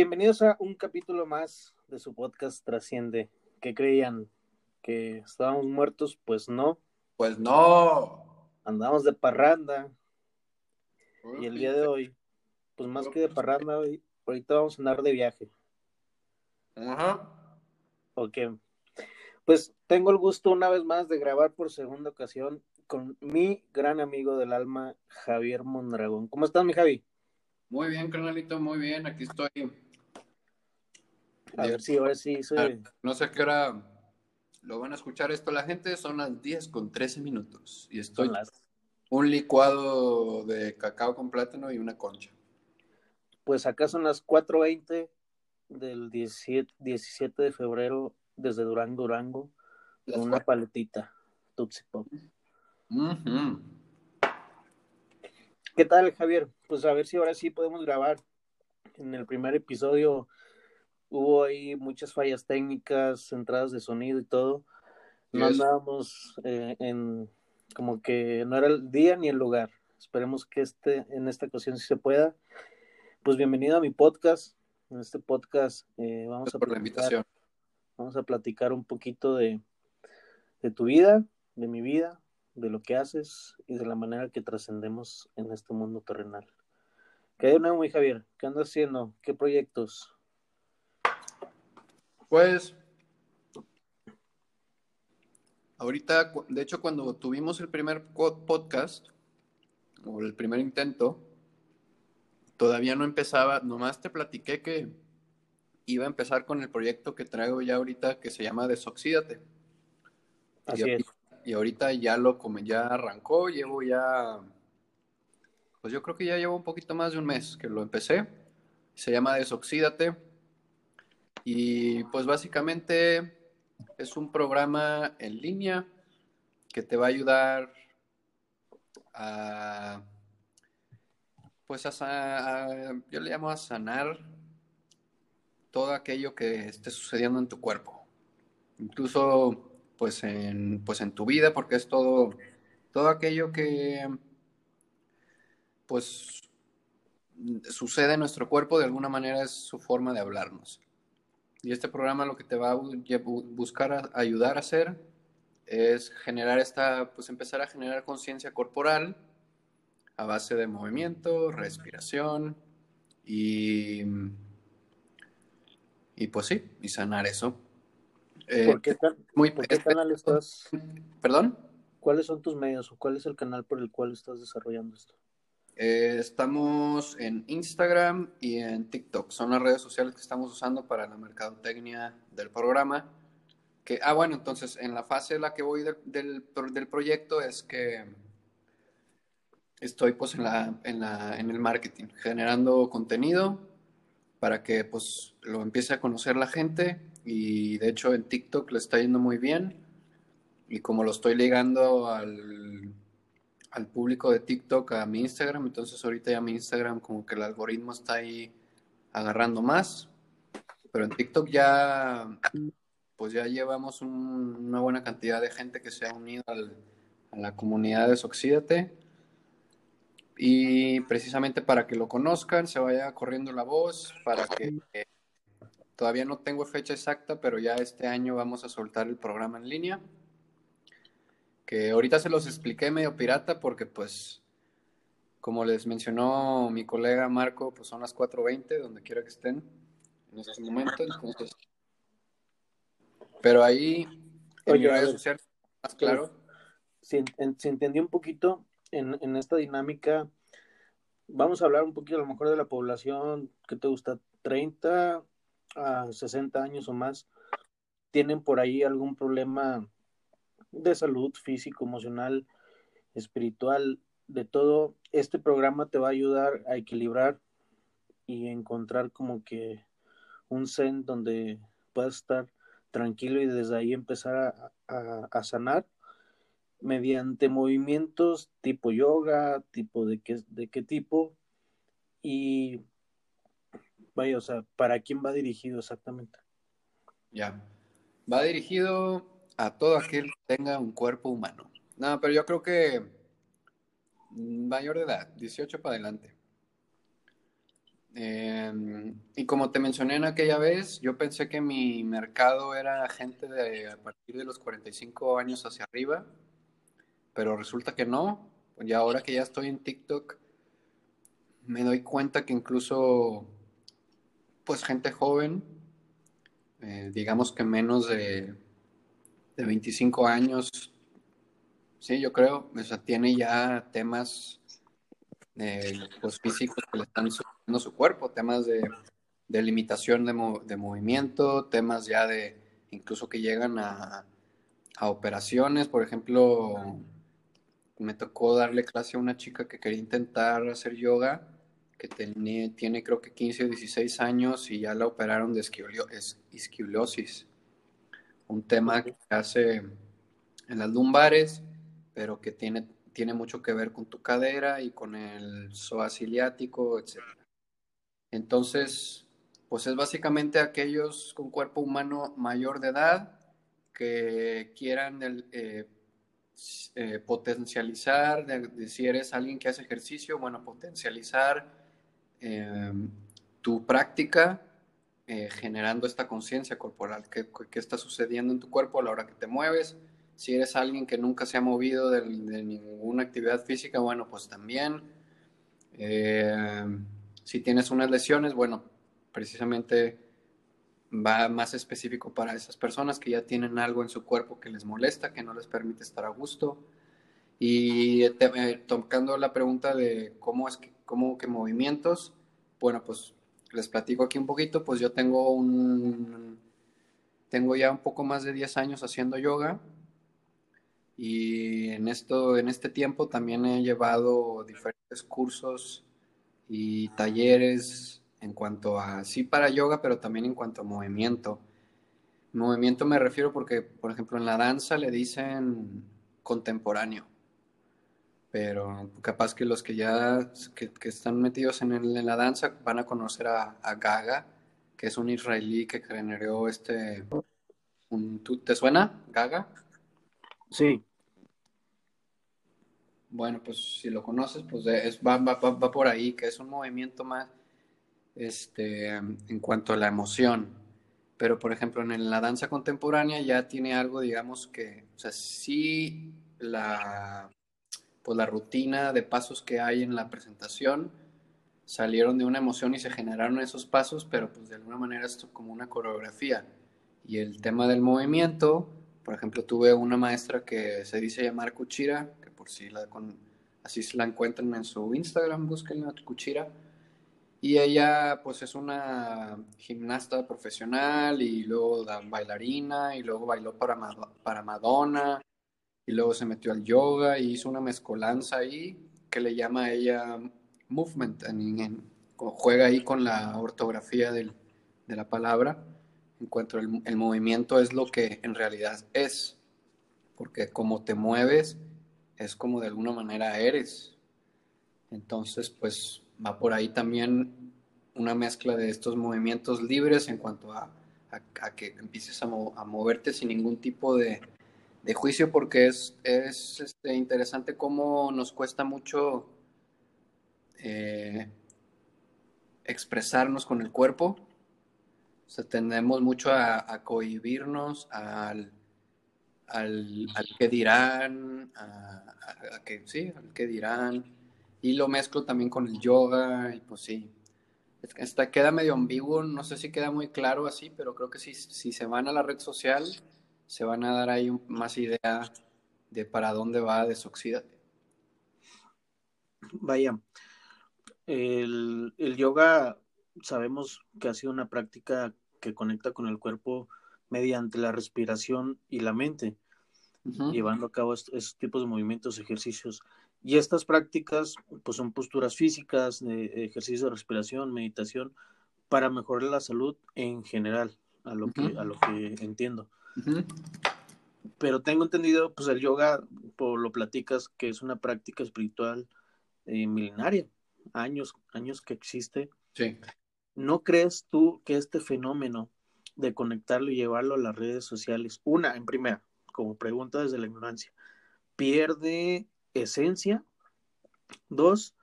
Bienvenidos a un capítulo más de su podcast Trasciende. ¿Qué creían? ¿Que estábamos muertos? Pues no. Pues no. Andamos de parranda. Y el día de hoy, pues más que de parranda, hoy, ahorita vamos a andar de viaje. Ajá. Ok. Pues tengo el gusto una vez más de grabar por segunda ocasión con mi gran amigo del alma, Javier Mondragón. ¿Cómo estás, mi Javi? Muy bien, carnalito, muy bien. Aquí estoy. A ver si ahora sí soy... No sé a qué hora lo van a escuchar esto la gente. Son las 10 con 13 minutos. Y estoy las- un licuado de cacao con plátano y una concha. Pues acá son las 4.20 del 17, 17 de febrero desde Durango, Durango, Las con una paletita Pop. Ujú. ¿Qué tal, Javier? Pues a ver si ahora sí podemos grabar. En el primer episodio hubo ahí muchas fallas técnicas, entradas de sonido y todo. No Yes. andábamos eh, en como que no era el día ni el lugar. Esperemos que este en esta ocasión sí se pueda. Pues bienvenido a mi podcast. En este podcast eh, vamos Gracias a por la platicar- invitación. Vamos a platicar un poquito de, de tu vida, de mi vida, de lo que haces y de la manera que trascendemos en este mundo terrenal. ¿Qué hay de nuevo, mi Javier? ¿Qué andas haciendo? ¿Qué proyectos? Pues, ahorita, de hecho, cuando tuvimos el primer podcast, o el primer intento, todavía no empezaba, nomás te platiqué que iba a empezar con el proyecto que traigo ya ahorita que se llama Desoxídate. Así y, es. y ahorita ya lo come, ya arrancó, llevo ya, pues yo creo que ya llevo un poquito más de un mes que lo empecé. Se llama Desoxídate. Y pues básicamente es un programa en línea que te va a ayudar a, pues a, yo le llamo a sanar todo aquello que esté sucediendo en tu cuerpo. Incluso pues en, pues en tu vida, porque es todo, todo aquello que pues sucede en nuestro cuerpo, de alguna manera es su forma de hablarnos. Y este programa lo que te va a bu- bu- buscar a- ayudar a hacer es generar esta, pues empezar a generar conciencia corporal a base de movimiento, respiración y, y pues sí, y sanar eso. Eh, ¿Por qué, can- muy, por qué este- canal estás? ¿Perdón? ¿Cuáles son tus medios o cuál es el canal por el cual estás desarrollando esto? Eh, estamos en Instagram y en TikTok. Son las redes sociales que estamos usando para la mercadotecnia del programa. Que, ah, bueno, entonces en la fase en la que voy del, del, proyecto es que estoy pues en la, en la, en el marketing, generando contenido para que pues lo empiece a conocer la gente y de hecho en TikTok le está yendo muy bien y como lo estoy ligando al, al público de TikTok a mi Instagram, entonces ahorita ya mi Instagram como que el algoritmo está ahí agarrando más, pero en TikTok ya pues ya llevamos un- una buena cantidad de gente que se ha unido a la comunidad de Soxídate. Y precisamente para que lo conozcan, se vaya corriendo la voz, para que eh, todavía no tengo fecha exacta, pero ya este año vamos a soltar el programa en línea que ahorita se los expliqué medio pirata porque pues como les mencionó mi colega Marco, pues son las 4.20 donde quiera que estén en estos momentos, entonces. Pero ahí en Oye, redes sociales más claro, Si, en- si entendí un poquito en, en esta dinámica, vamos a hablar un poquito a lo mejor de la población que te gusta, 30 a 60 años o más, tienen por ahí algún problema de salud físico, emocional, espiritual, de todo. Este programa te va a ayudar a equilibrar y encontrar como que un zen donde puedas estar tranquilo y desde ahí empezar a, a- a sanar mediante movimientos tipo yoga, tipo de qué, de qué tipo y vaya, o sea, ¿para quién va dirigido exactamente? ya. Va dirigido a todo aquel que tenga un cuerpo humano. No, pero yo creo que mayor de edad, 18 para adelante. Em, y como te mencioné en aquella vez, yo pensé que mi mercado era gente de a partir de los 45 años hacia arriba, pero resulta que no. Y ahora que ya estoy en TikTok, me doy cuenta que incluso, pues gente joven, eh, digamos que menos de, de 25 años, sí, yo creo, o sea, tiene ya temas pues, físicos que le están subiendo su cuerpo, temas de, de limitación de, de, movimiento, temas ya de incluso que llegan a, a, operaciones. Por ejemplo, me tocó darle clase a una chica que quería intentar hacer yoga, que tiene, tiene creo que 15 o 16 años y ya la operaron de isquiosis, un tema que hace en las lumbares, pero que tiene tiene mucho que ver con tu cadera y con el psoas ciliático, etc. Entonces, pues es básicamente aquellos con cuerpo humano mayor de edad que quieran eh, eh, potencializar, de, si eres alguien que hace ejercicio, bueno, potencializar em, tu práctica eh, generando esta conciencia corporal, qué, qué está sucediendo en tu cuerpo a la hora que te mueves, si eres alguien que nunca se ha movido de, ninguna actividad física, bueno, pues también. Eh, si tienes unas lesiones, bueno, precisamente va más específico para esas personas que ya tienen algo en su cuerpo que les molesta, que no les permite estar a gusto. Y eh, tocando la pregunta de cómo es cómo que movimientos, bueno, pues les platico aquí un poquito, pues yo tengo un, tengo ya un poco más de 10 años haciendo yoga y en, esto, en este tiempo también he llevado diferentes cursos y talleres en cuanto a, sí para yoga, pero también en cuanto a movimiento. Movimiento me refiero porque, por ejemplo, en la danza le dicen contemporáneo, pero capaz que los que ya que, están metidos en, en, la danza van a conocer a, a, Gaga, que es un israelí que generó este... Un, ¿Te suena, Gaga? Sí. Bueno, pues si lo conoces, pues es, va, va, va, por ahí, que es un movimiento más este, en cuanto a la emoción. Pero, por ejemplo, en la danza contemporánea ya tiene algo, digamos, que, o sea, sí la, pues la rutina de pasos que hay en la presentación salieron de una emoción y se generaron esos pasos, pero pues de alguna manera esto como una coreografía. Y el tema del movimiento, por ejemplo, tuve una maestra que se dice llamar Kuchira, por si la con, así se la encuentran en su Instagram, búsquenla, Cuchira. Y ella pues es una gimnasta profesional y luego bailarina y luego bailó para, para Madonna y luego se metió al yoga y hizo una mezcolanza ahí que le llama a ella movement, en, juega ahí con la ortografía del, de la palabra, en cuanto el, el movimiento es lo que en realidad es, porque como te mueves, es como de alguna manera eres. Entonces, pues va por ahí también una mezcla de estos movimientos libres en cuanto a, que empieces a, moverte sin ningún tipo de, juicio, porque es, es este, interesante cómo nos cuesta mucho eh, expresarnos con el cuerpo. O sea, tendemos mucho a, a cohibirnos al al, que dirán, a, que sí, dirán, y lo mezclo también con el yoga, y pues sí. Queda medio ambiguo, no sé si queda muy claro así, pero creo que si, si se van a la red social, se van a dar ahí más idea de para dónde va Desoxídate. Vaya, el, el yoga sabemos que ha sido una práctica que conecta con el cuerpo mediante la respiración y la mente, llevando a cabo estos tipos de movimientos, ejercicios. Y estas prácticas pues son posturas físicas, de ejercicio de respiración, meditación, para mejorar la salud en general, a lo, que, a lo que entiendo. Pero tengo entendido, pues el yoga, por lo platicas, que es una práctica espiritual eh, milenaria, años, años que existe. Sí. ¿No crees tú que este fenómeno de conectarlo y llevarlo a las redes sociales? Una, en primera, como pregunta desde la ignorancia, ¿pierde esencia? Dos,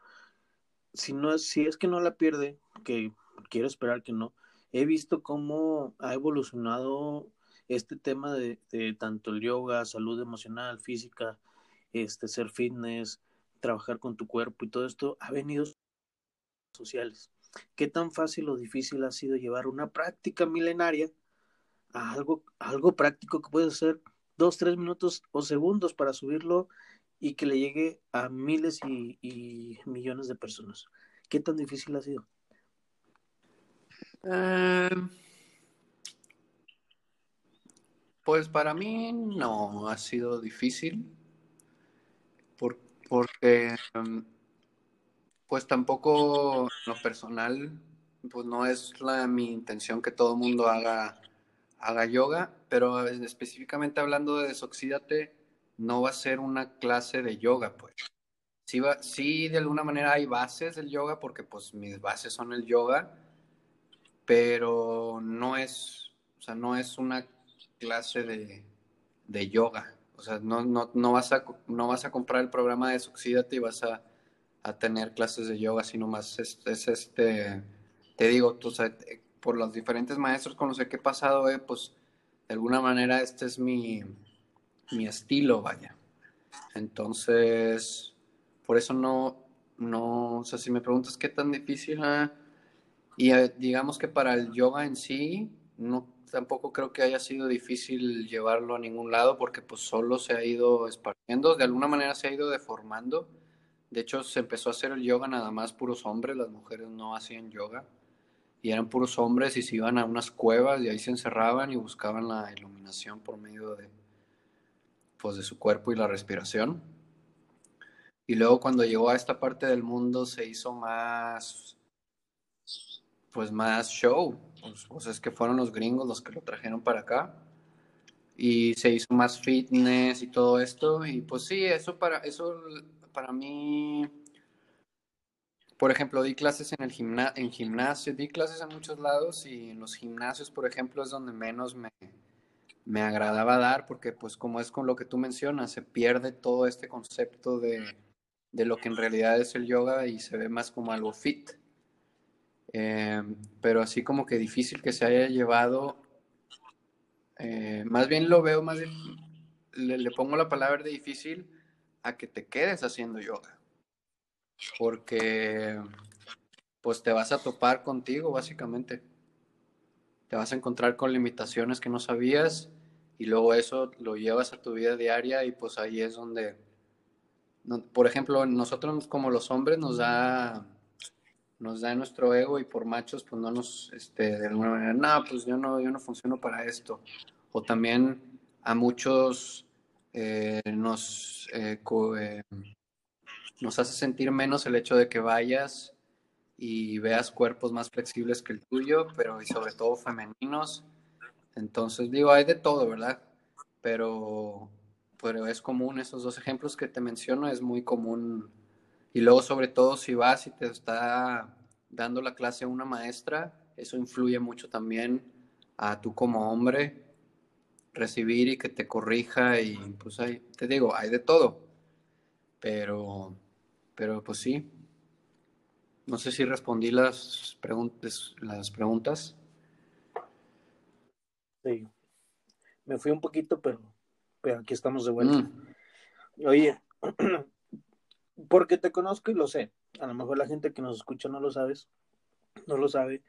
si no si es que no la pierde, que quiero esperar que no, he visto cómo ha evolucionado este tema de, tanto el yoga, salud emocional, física, este ser fitness, trabajar con tu cuerpo y todo esto ha venido sociales. ¿Qué tan fácil o difícil ha sido llevar una práctica milenaria a algo, algo práctico que puede ser dos, tres minutos o segundos para subirlo y que le llegue a miles y, millones de personas? ¿Qué tan difícil ha sido? Em, pues para mí no ha sido difícil porque em, pues tampoco lo personal, pues no es la, mi intención que todo el mundo haga, haga yoga, pero específicamente hablando de desoxídate, no va a ser una clase de yoga, pues. Sí, sí, de alguna manera hay bases del yoga, porque pues mis bases son el yoga, pero no es, o sea, no es una clase de, de yoga. O sea, no, no, no, vas a, no vas a comprar el programa de Desoxídate y vas a, a tener clases de yoga, sino más es, es este, te digo, tú, por los diferentes maestros con los que he pasado, eh, pues de alguna manera este es mi, mi estilo, vaya. Entonces, por eso no, no, o sea, si me preguntas qué tan difícil, ah, y eh, digamos que para el yoga en sí, no tampoco creo que haya sido difícil llevarlo a ningún lado porque pues solo se ha ido esparciendo, de alguna manera se ha ido deformando. De hecho, se empezó a hacer el yoga nada más puros hombres, las mujeres no hacían yoga y eran puros hombres y se iban a unas cuevas y ahí se encerraban y buscaban la iluminación por medio de pues de su cuerpo y la respiración. Y luego cuando llegó a esta parte del mundo se hizo más pues más show, pues, pues, es que fueron los gringos los que lo trajeron para acá. Y se hizo más fitness y todo esto. Y pues sí, eso para eso para mí por ejemplo, di clases en el gimna en gimnasio, di clases en muchos lados. Y en los gimnasios, por ejemplo, es donde menos me, me agradaba dar. Porque pues como es con lo que tú mencionas, se pierde todo este concepto de, de lo que en realidad es el yoga y se ve más como algo fit. Eh, pero así como que difícil que se haya llevado, eh, más bien lo veo, más le, pongo la palabra de difícil a que te quedes haciendo yoga, porque pues te vas a topar contigo básicamente, te vas a encontrar con limitaciones que no sabías y luego eso lo llevas a tu vida diaria y pues ahí es donde, por ejemplo, nosotros como los hombres nos da nos da nuestro ego y por machos pues no nos, este, de alguna manera, no, pues yo no, yo no funciono para esto. O también a muchos eh, nos, eh, eh, nos hace sentir menos el hecho de que vayas y veas cuerpos más flexibles que el tuyo, pero y sobre todo femeninos. Entonces digo, hay de todo, ¿verdad? Pero, pero es común, esos dos ejemplos que te menciono, es muy común y luego, sobre todo, si vas y te está dando la clase una maestra, eso influye mucho también a tú como hombre recibir y que te corrija y pues hay, te digo, hay de todo. Pero, pero pues sí. No sé si respondí las preguntas, las preguntas. Sí. Me fui un poquito, pero, pero aquí estamos de vuelta. Mm. Oye, porque te conozco y lo sé. A lo mejor la gente que nos escucha no lo sabes, no lo sabe.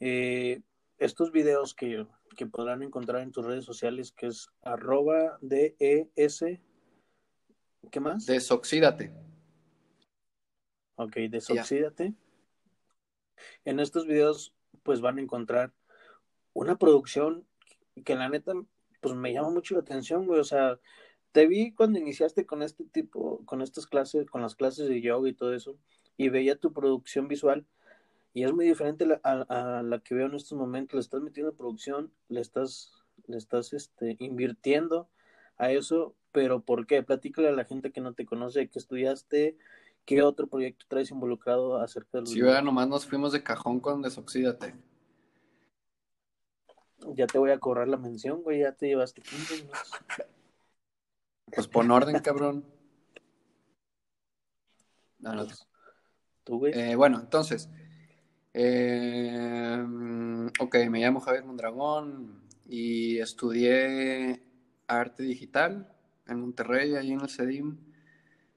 Eh, estos videos que, podrán encontrar en tus redes sociales, que es arroba DES, ¿qué más? Desoxídate. Ok, desoxídate. En estos videos, pues van a encontrar una producción que la neta, pues me llama mucho la atención, güey. O sea, te vi cuando iniciaste con este tipo, con estas clases, con las clases de yoga y todo eso, y veía tu producción visual, y es muy diferente a, la que veo en estos momentos. Le estás metiendo producción, le estás, le estás este, invirtiendo a eso, pero ¿por qué? Platícale a la gente que no te conoce, que estudiaste, qué otro proyecto traes involucrado acerca de los. Sí, nomás nos fuimos de cajón con Desoxídate. Ya te voy a cobrar la mención, güey, ya te llevaste 15 minutos. Pues pon orden, cabrón. No, no. ¿Tú, güey? Eh, bueno, entonces, eh, ok, me llamo Javier Mondragón y estudié arte digital en Monterrey, ahí en el CEDIM,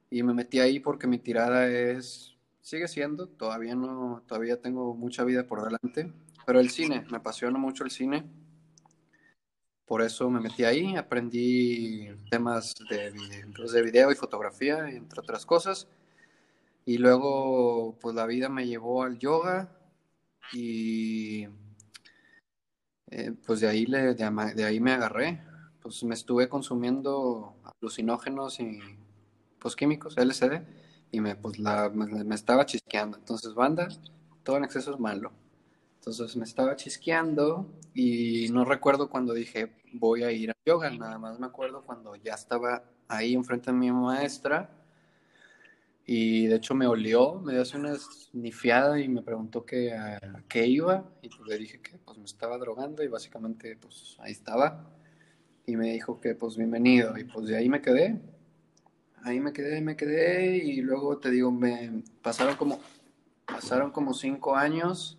y me metí ahí porque mi tirada es, sigue siendo, todavía no, todavía tengo mucha vida por delante, pero el cine, me apasiona mucho el cine. Por eso me metí ahí, aprendí temas de, de video y fotografía, entre otras cosas. Y luego, pues la vida me llevó al yoga y eh, pues de ahí, le, de, ahí me agarré. Pues me estuve consumiendo alucinógenos y pues químicos, LSD, y me, pues la, me, estaba chisqueando. Entonces, banda, todo en exceso es malo. Entonces me estaba chisqueando y no recuerdo cuando dije voy a ir a yoga, nada más me acuerdo cuando ya estaba ahí enfrente de mi maestra y de hecho me olió, me dio una snifiada y me preguntó que, a qué iba. Y pues le dije que pues me estaba drogando y básicamente pues ahí estaba. Y me dijo que pues bienvenido. Y pues de ahí me quedé. Ahí me quedé, me quedé. Y luego te digo, me pasaron como, pasaron como cinco años.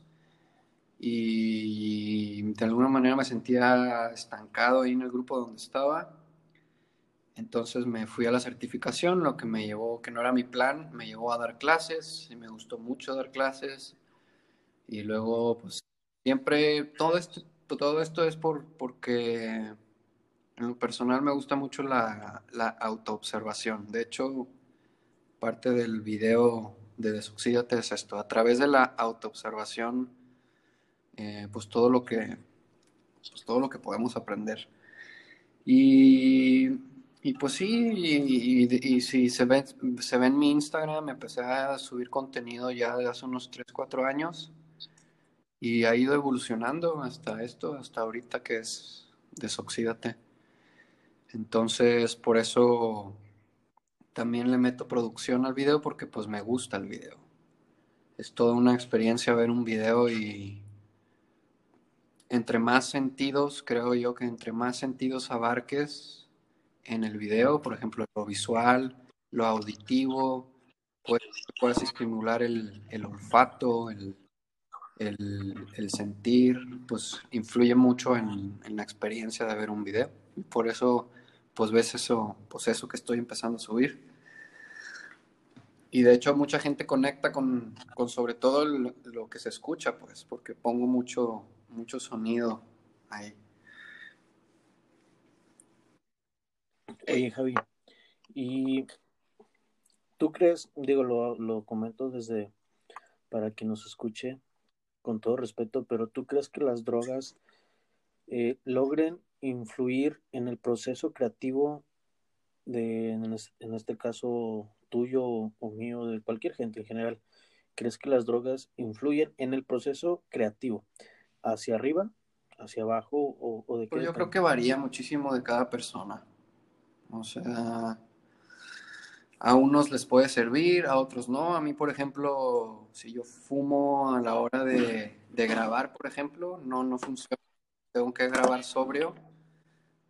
Y de alguna manera me sentía estancado ahí en el grupo donde estaba entonces me fui a la certificación, lo que me llevó, que no era mi plan, me llevó a dar clases y me gustó mucho dar clases. Y luego, pues, siempre, todo esto, todo esto es por, porque en lo personal me gusta mucho la, la autoobservación. De hecho, parte del video de Desoxídate es esto. A través de la autoobservación, eh, pues todo lo que, pues todo lo que podemos aprender. Y y pues sí, y, si se ve, se ve en mi Instagram, empecé a subir contenido ya hace unos 3, 4 años y ha ido evolucionando hasta esto, hasta ahorita que es Desoxídate. Entonces, por eso también le meto producción al video porque pues me gusta el video. Es toda una experiencia ver un video y entre más sentidos, creo yo que entre más sentidos abarques, en el video, por ejemplo, lo visual, lo auditivo, puedes, puedes estimular el, el olfato, el, el, sentir, pues influye mucho en, en, la experiencia de ver un video. Por eso, pues ves eso, pues eso que estoy empezando a subir. Y de hecho mucha gente conecta con, con sobre todo lo que se escucha, pues, porque pongo mucho, mucho sonido ahí. Oye, Javi, ¿y tú crees, digo, lo, lo comento desde para que nos escuche con todo respeto, pero tú crees que las drogas eh, logren influir en el proceso creativo de, en, este caso tuyo o mío, de cualquier gente en general? ¿Crees que las drogas influyen en el proceso creativo? ¿Hacia arriba, hacia abajo o, o de qué? Pues yo creo que varía muchísimo de cada persona. O sea, a unos les puede servir, a otros no. A mí, por ejemplo, si yo fumo a la hora de, grabar, por ejemplo, no, no funciona. Tengo que grabar sobrio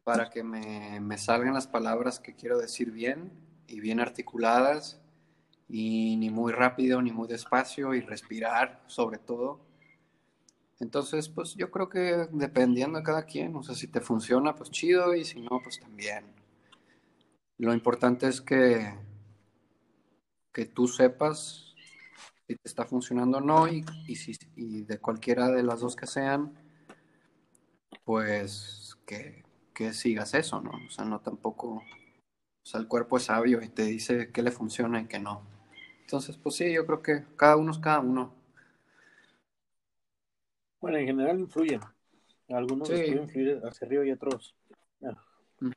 para que me, me, salgan las palabras que quiero decir bien y bien articuladas y ni muy rápido ni muy despacio y respirar sobre todo. Entonces, pues yo creo que dependiendo de cada quien, o sea, si te funciona, pues chido y si no, pues también. Lo importante es que, que tú sepas si te está funcionando o no y, y, si, y de cualquiera de las dos que sean, pues que, que sigas eso, ¿no? O sea, no tampoco, o sea, el cuerpo es sabio y te dice qué le funciona y qué no. Entonces, pues sí, yo creo que cada uno es cada uno. Bueno, en general influyen. Algunos pueden influir hacia arriba y otros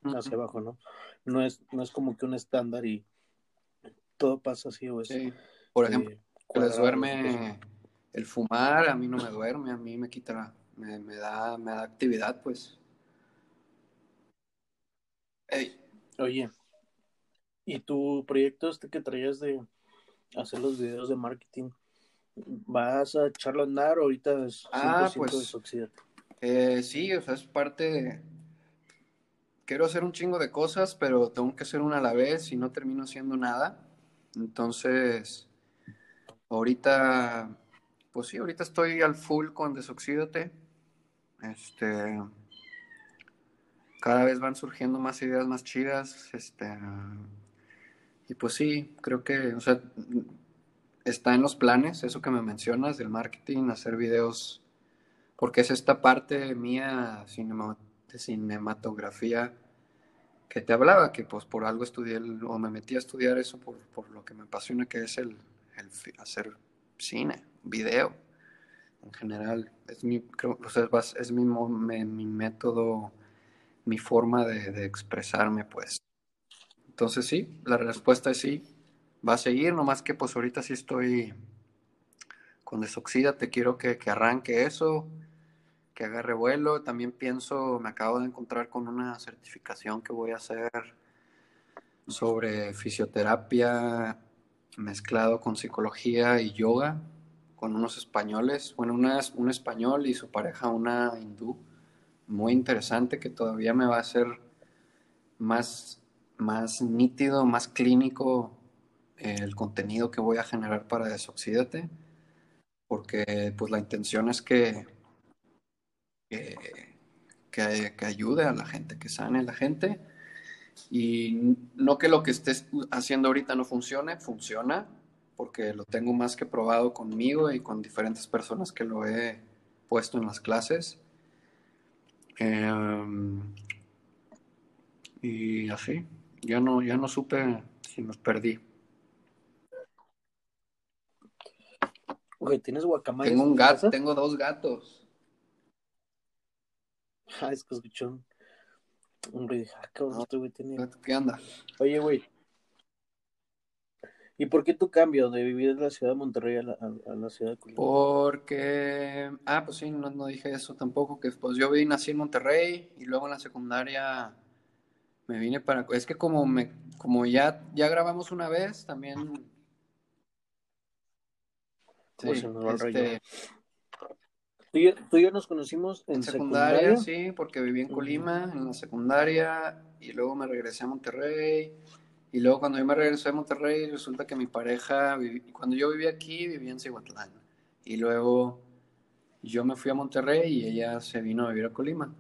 hacia abajo, ¿no? No es, no es como que un estándar y todo pasa así o es. Por eh, ejemplo, les duerme el fumar, a mí no me duerme, a mí me quita, me, me da, me da actividad, pues. Oye, ¿y tu proyecto este que traías de hacer los videos de marketing? ¿Vas a echarlo a andar o ahorita es ah, pues, eh, sí, o sea, es parte de, quiero hacer un chingo de cosas, pero tengo que hacer una a la vez y no termino haciendo nada. Entonces, ahorita, pues sí, ahorita estoy al full con Desoxídate. Este, cada vez van surgiendo más ideas más chidas. Este, y pues sí, creo que, o sea, está en los planes, eso que me mencionas del marketing, hacer videos, porque es esta parte mía de cinematografía que te hablaba, que pues por algo estudié o me metí a estudiar eso por, por lo que me apasiona, que es el, hacer cine, video en general. Es mi, creo, es mi, método, mi forma de, expresarme, pues. Entonces sí, la respuesta es sí, va a seguir, nomás que pues ahorita sí estoy con desoxida, te quiero que, que arranque eso que agarre vuelo. También pienso, me acabo de encontrar con una certificación que voy a hacer sobre fisioterapia mezclado con psicología y yoga con unos españoles, bueno, una, un español y su pareja una hindú, muy interesante que todavía me va a hacer más, más nítido, más clínico el contenido que voy a generar para Desoxídate, porque pues la intención es que que, que, ayude a la gente, que sane a la gente. Y no que lo que estés haciendo ahorita no funcione, funciona, porque lo tengo más que probado conmigo y con diferentes personas que lo he puesto en las clases. Em, y así, ya no, ya no supe si nos perdí. ¿Tienes guacamole? Tengo un gato, tengo dos gatos. Ah, es que escuchó un. Ah, este güey tiene. ¿Qué anda? Oye, güey. ¿Y por qué tu cambio de vivir en la ciudad de Monterrey a la, a, la ciudad de Colima? Porque, ah, pues sí, no, no, dije eso tampoco, que pues yo vine nací en Monterrey y luego en la secundaria me vine para, es que como me, como ya, ya grabamos una vez, también... Sí, este, Tú y, yo, nos conocimos en, secundaria, sí, porque viví en Colima, en la secundaria, y luego me regresé a Monterrey. Y luego cuando yo me regresé a Monterrey, resulta que mi pareja, cuando yo vivía aquí, vivía en Cihuatlán. Y luego yo me fui a Monterrey y ella se vino a vivir a Colima.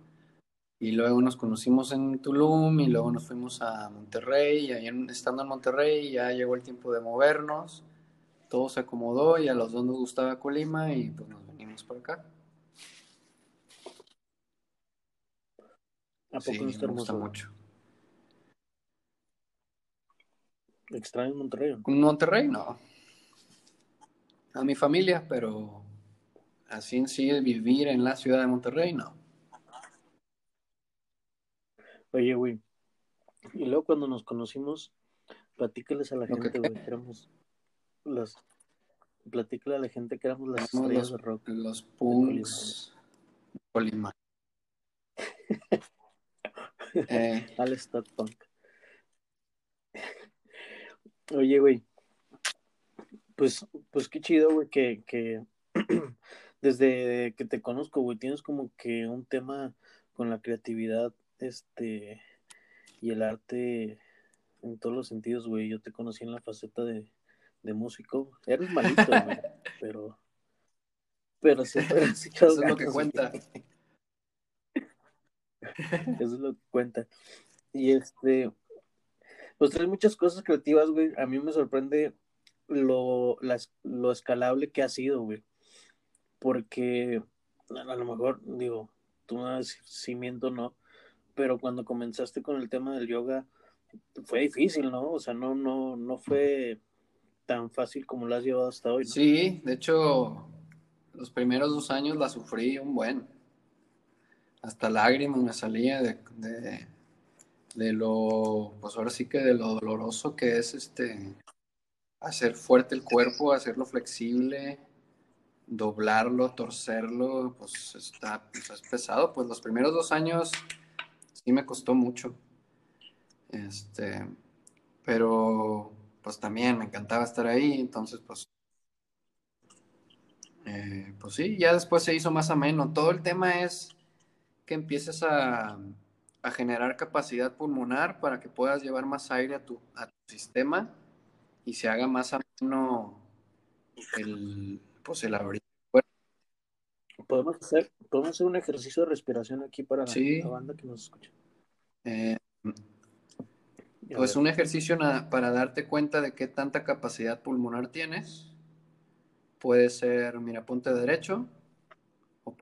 Y luego nos conocimos en Tulum y luego nos fuimos a Monterrey. Y ahí estando en Monterrey ya llegó el tiempo de movernos. Todo se acomodó y a los dos nos gustaba Colima y pues nos venimos por acá. ¿A poco no está? Me gusta mucho. ¿Extraño Monterrey? Monterrey no. A mi familia, pero así en sí vivir en la ciudad de Monterrey no. Oye, güey. Y luego cuando nos conocimos, platícales a la gente, güey, éramos las platícale a la gente que éramos las estrellas de rock. Los punks. Colima. Eh. Al Punk. Oye, güey. Pues, pues qué chido, güey, que, que desde que te conozco, güey, tienes como que un tema con la creatividad, este, y el arte en todos los sentidos, güey. Yo te conocí en la faceta de, de músico. Eres malito, güey, pero, pero siempre Eso es lo que cuenta. Eso es lo que cuenta. Y este, pues traes muchas cosas creativas, güey. A mí me sorprende lo, lo escalable que ha sido, güey. Porque a lo mejor, digo, tú no si miento no, pero cuando comenzaste con el tema del yoga, fue difícil, ¿no? O sea, no, no, no fue tan fácil como lo has llevado hasta hoy. Sí, de hecho, los primeros dos años la sufrí un buen hasta lágrimas me salía de, de, lo, pues ahora sí que de lo doloroso que es este, hacer fuerte el cuerpo, hacerlo flexible, doblarlo, torcerlo, pues está pues es pesado. Pues los primeros dos años sí me costó mucho. Este, pero pues también me encantaba estar ahí, entonces pues, eh, pues sí, ya después se hizo más ameno. Todo el tema es que empieces a, generar capacidad pulmonar para que puedas llevar más aire a tu, a tu sistema y se haga más ameno el, pues el abrir. ¿Podemos hacer, podemos hacer un ejercicio de respiración aquí para Sí. la banda que nos escucha. Eh, A pues ver, un ejercicio para darte cuenta de qué tanta capacidad pulmonar tienes. Puede ser, mira, ponte derecho o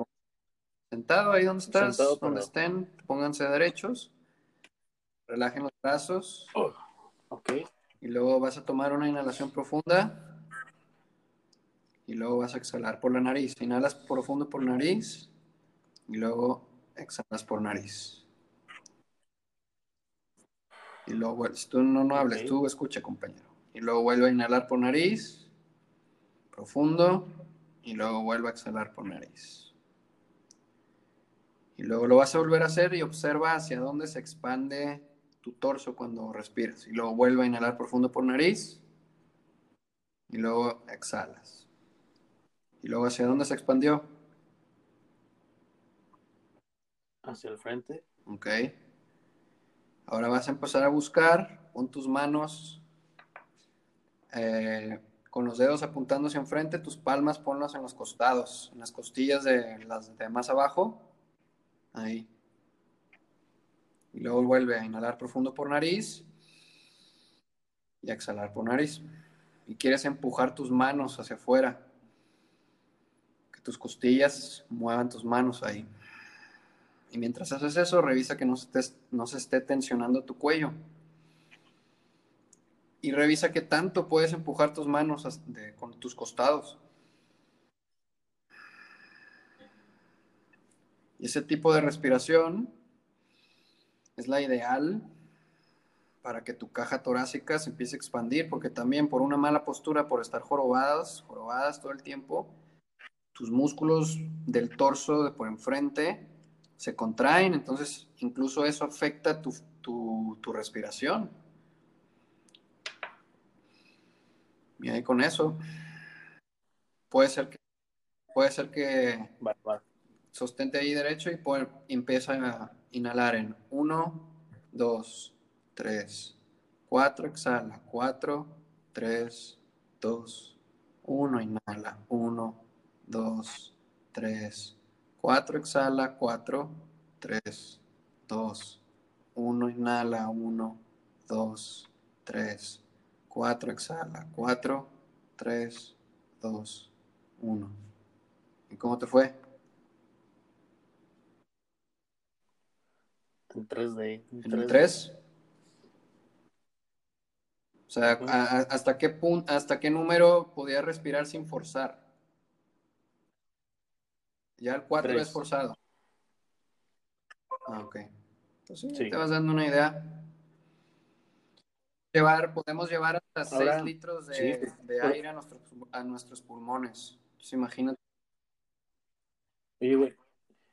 sentado ahí donde estás, Sentado donde estén, pónganse derechos, relajen los brazos Ok, y luego vas a tomar una inhalación profunda y luego vas a exhalar por la nariz. Inhalas profundo por nariz y luego exhalas por nariz. Y luego, si tú no, no hables, tú escucha, compañero. Y luego vuelve a inhalar por nariz, profundo, y luego vuelve a exhalar por nariz. Y luego lo vas a volver a hacer y observa hacia dónde se expande tu torso cuando respiras. Y luego vuelve a inhalar profundo por nariz, y luego exhalas. Y luego hacia dónde se expandió. hacia el frente. Ok. Ahora vas a empezar a buscar, pon tus manos eh, con los dedos apuntando hacia enfrente, tus palmas ponlas en los costados, en las costillas de las de más abajo. Ahí. Y luego vuelve a inhalar profundo por nariz y a exhalar por nariz. Y quieres empujar tus manos hacia afuera. Que tus costillas muevan tus manos ahí. Y mientras haces eso, revisa que no se, esté tensionando tu cuello. Y revisa qué tanto puedes empujar tus manos con tus costados. Y ese tipo de respiración es la ideal para que tu caja torácica se empiece a expandir, porque también por una mala postura, por estar jorobadas, jorobadas todo el tiempo, tus músculos del torso de por enfrente se contraen, entonces incluso eso afecta tu, tu, tu respiración. Y ahí con eso, puede ser que, puede ser que sostente ahí derecho y pon- empieza a inhalar en 1, 2, 3, 4, exhala, 4, 3, 2, 1, inhala, 1, 2, 3, 4, exhala, 4, 3, 2, 1, inhala, 1, 2, 3, 4, exhala, 4, 3, 2, 1. ¿Y cómo te fue? En 3D. En ¿En el 3D. 3? O sea, Ujú. a- a- ¿hasta qué punto, hasta qué número podía respirar sin forzar? Ya el 4 Tres. es forzado. Ah, ok. Pues sí, Sí. te vas dando una idea. Llevar, podemos llevar hasta 6 Ahora, litros de, sí, pues, de pero- aire a nuestros, a nuestros pulmones. Entonces, imagínate. Oye, güey,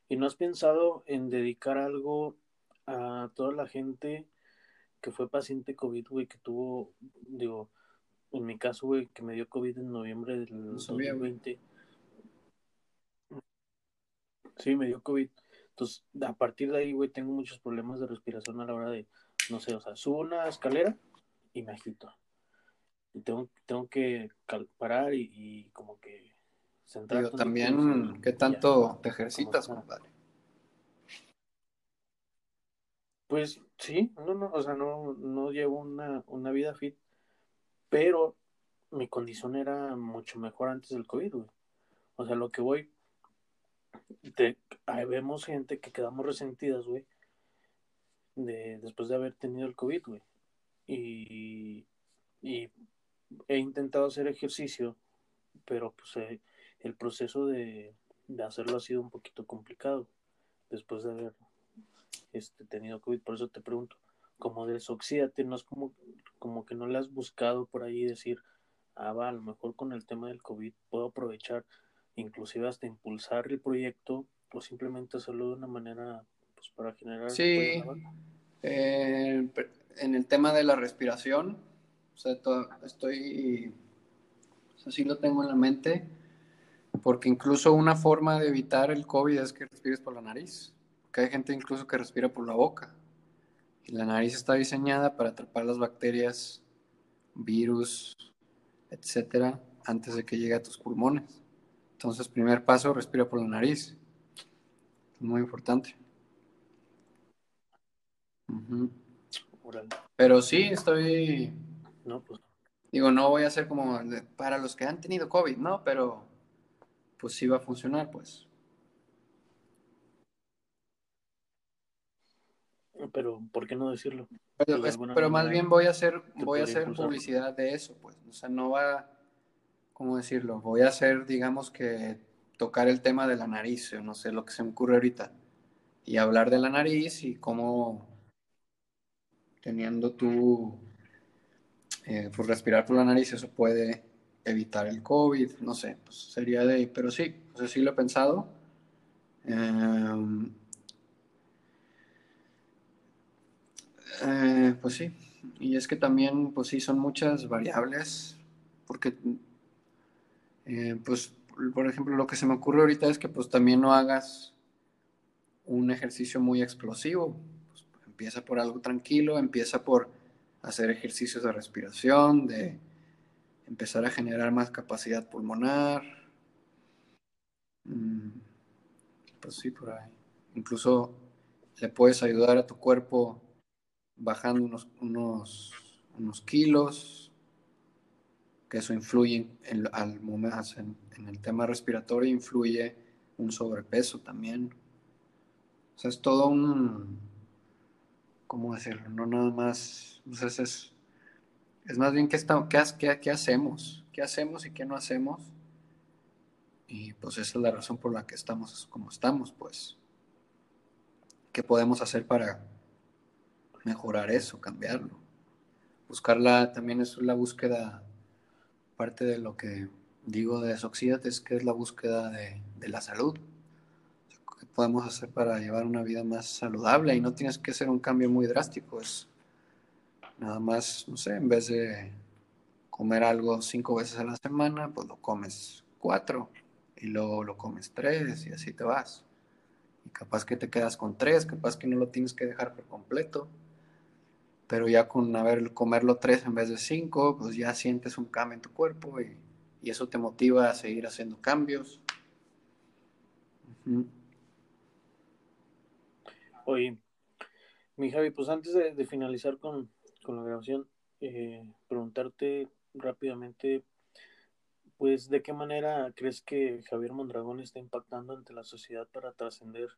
¿y no has pensado en dedicar algo a toda la gente que fue paciente COVID, güey, que tuvo, digo, en mi caso, güey, que me dio COVID en noviembre del No sabía, güey. 2020? Sí, me dio COVID. Entonces, a partir de ahí, güey, tengo muchos problemas de respiración a la hora de, no sé, o sea, subo una escalera y me agito. Y tengo, tengo que cal- parar y, y como que centrar también, ¿qué ya. tanto te ejercitas, compadre? Pues sí, no, no, o sea, no, no llevo una, una vida fit, pero mi condición era mucho mejor antes del COVID, güey. O sea, lo que voy, te, ahí vemos gente que quedamos resentidas, güey, de, después de haber tenido el COVID, güey. Y, y he intentado hacer ejercicio, pero pues eh, el proceso de, de hacerlo ha sido un poquito complicado después de haber este, tenido COVID. Por eso te pregunto, como desoxídate, no es como, como que no le has buscado por ahí decir, ah, va, a lo mejor con el tema del COVID puedo aprovechar, inclusive hasta impulsar el proyecto o simplemente hacerlo de una manera pues, para generar Sí, eh, en el tema de la respiración, o sea, to- estoy, o sea, sí lo tengo en la mente, porque incluso una forma de evitar el COVID es que respires por la nariz, porque hay gente incluso que respira por la boca, y la nariz está diseñada para atrapar las bacterias, virus, etcétera, antes de que llegue a tus pulmones. Entonces, primer paso, respira por la nariz. Muy importante. Pero sí, estoy... No, pues... Digo, no voy a hacer como para los que han tenido COVID, ¿no? Pero pues sí va a funcionar, pues. Pero, ¿por qué no decirlo? Pero, más bien voy a hacer, voy a hacer publicidad de eso, pues. O sea, no va, ¿cómo decirlo? Voy a hacer, digamos que, tocar el tema de la nariz, o no sé, lo que se me ocurre ahorita. Y hablar de la nariz y cómo teniendo tú, eh, pues respirar por la nariz, eso puede evitar el COVID, no sé, pues sería de, pero sí, pues sí lo he pensado. Em, eh, pues sí, y es que también, pues sí, son muchas variables, porque, eh, pues, por ejemplo, lo que se me ocurre ahorita es que pues también no hagas un ejercicio muy explosivo, pues, empieza por algo tranquilo, empieza por hacer ejercicios de respiración, de empezar a generar más capacidad pulmonar. Mm, pues sí, por ahí. Incluso le puedes ayudar a tu cuerpo bajando unos, unos, unos kilos, que eso influye en, al momento, en, el tema respiratorio, influye un sobrepeso también. O sea, es todo un, ¿cómo decirlo? No nada más, o sea, es, es más bien qué, qué, qué, hacemos, qué hacemos y qué no hacemos. Y pues esa es la razón por la que estamos como estamos, pues. ¿Qué podemos hacer para mejorar eso, cambiarlo? Buscarla también es la búsqueda, parte de lo que digo de desoxídate, es que es la búsqueda de, de la salud. ¿Qué podemos hacer para llevar una vida más saludable? Y no tienes que hacer un cambio muy drástico, es Nada más, no sé, en vez de comer algo cinco veces a la semana, pues lo comes cuatro y luego lo comes tres y así te vas. Y capaz que te quedas con tres, capaz que no lo tienes que dejar por completo. Pero ya con haber comerlo tres en vez de cinco, pues ya sientes un cambio en tu cuerpo y, eso te motiva a seguir haciendo cambios. Oye, mi Javi, pues antes de finalizar con, con la grabación, eh, preguntarte rápidamente, pues, ¿de qué manera crees que Javier Mondragón está impactando ante la sociedad para trascender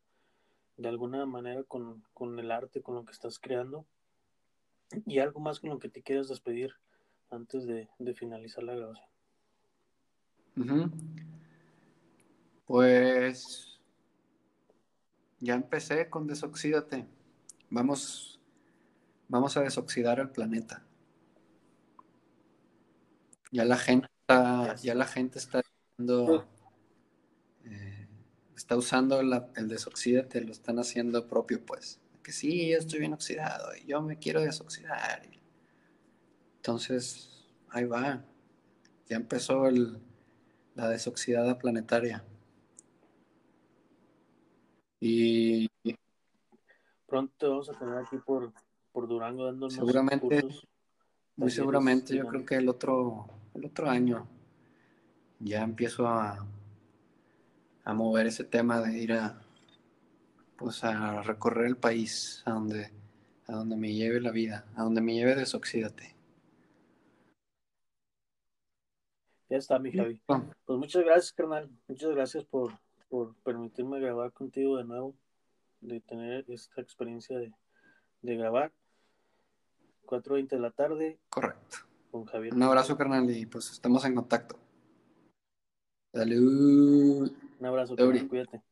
de alguna manera con, el arte, con lo que estás creando? Y algo más con lo que te quieras despedir antes de, finalizar la grabación. Pues ya empecé con Desoxídate. Vamos Vamos a desoxidar el planeta. Ya la gente está, ya la gente está eh, está usando el desoxídate, lo están haciendo propio, pues. Que sí, yo estoy bien oxidado y yo me quiero desoxidar. Entonces, ahí va. Ya empezó el, la desoxidada planetaria. Y pronto vamos a tener aquí por por Durango dando seguramente muy seguramente yo creo que el otro el otro año ya empiezo a a mover ese tema de ir a pues a recorrer el país a donde a donde me lleve la vida a donde me lleve desoxídate ya está mi Javi pues muchas gracias carnal muchas gracias por por permitirme grabar contigo de nuevo de tener esta experiencia de, de grabar 4.20 de la tarde. Correcto. Con Javier. Un abrazo, carnal, y pues estamos en contacto. Salud. Un abrazo, carnal, cuídate.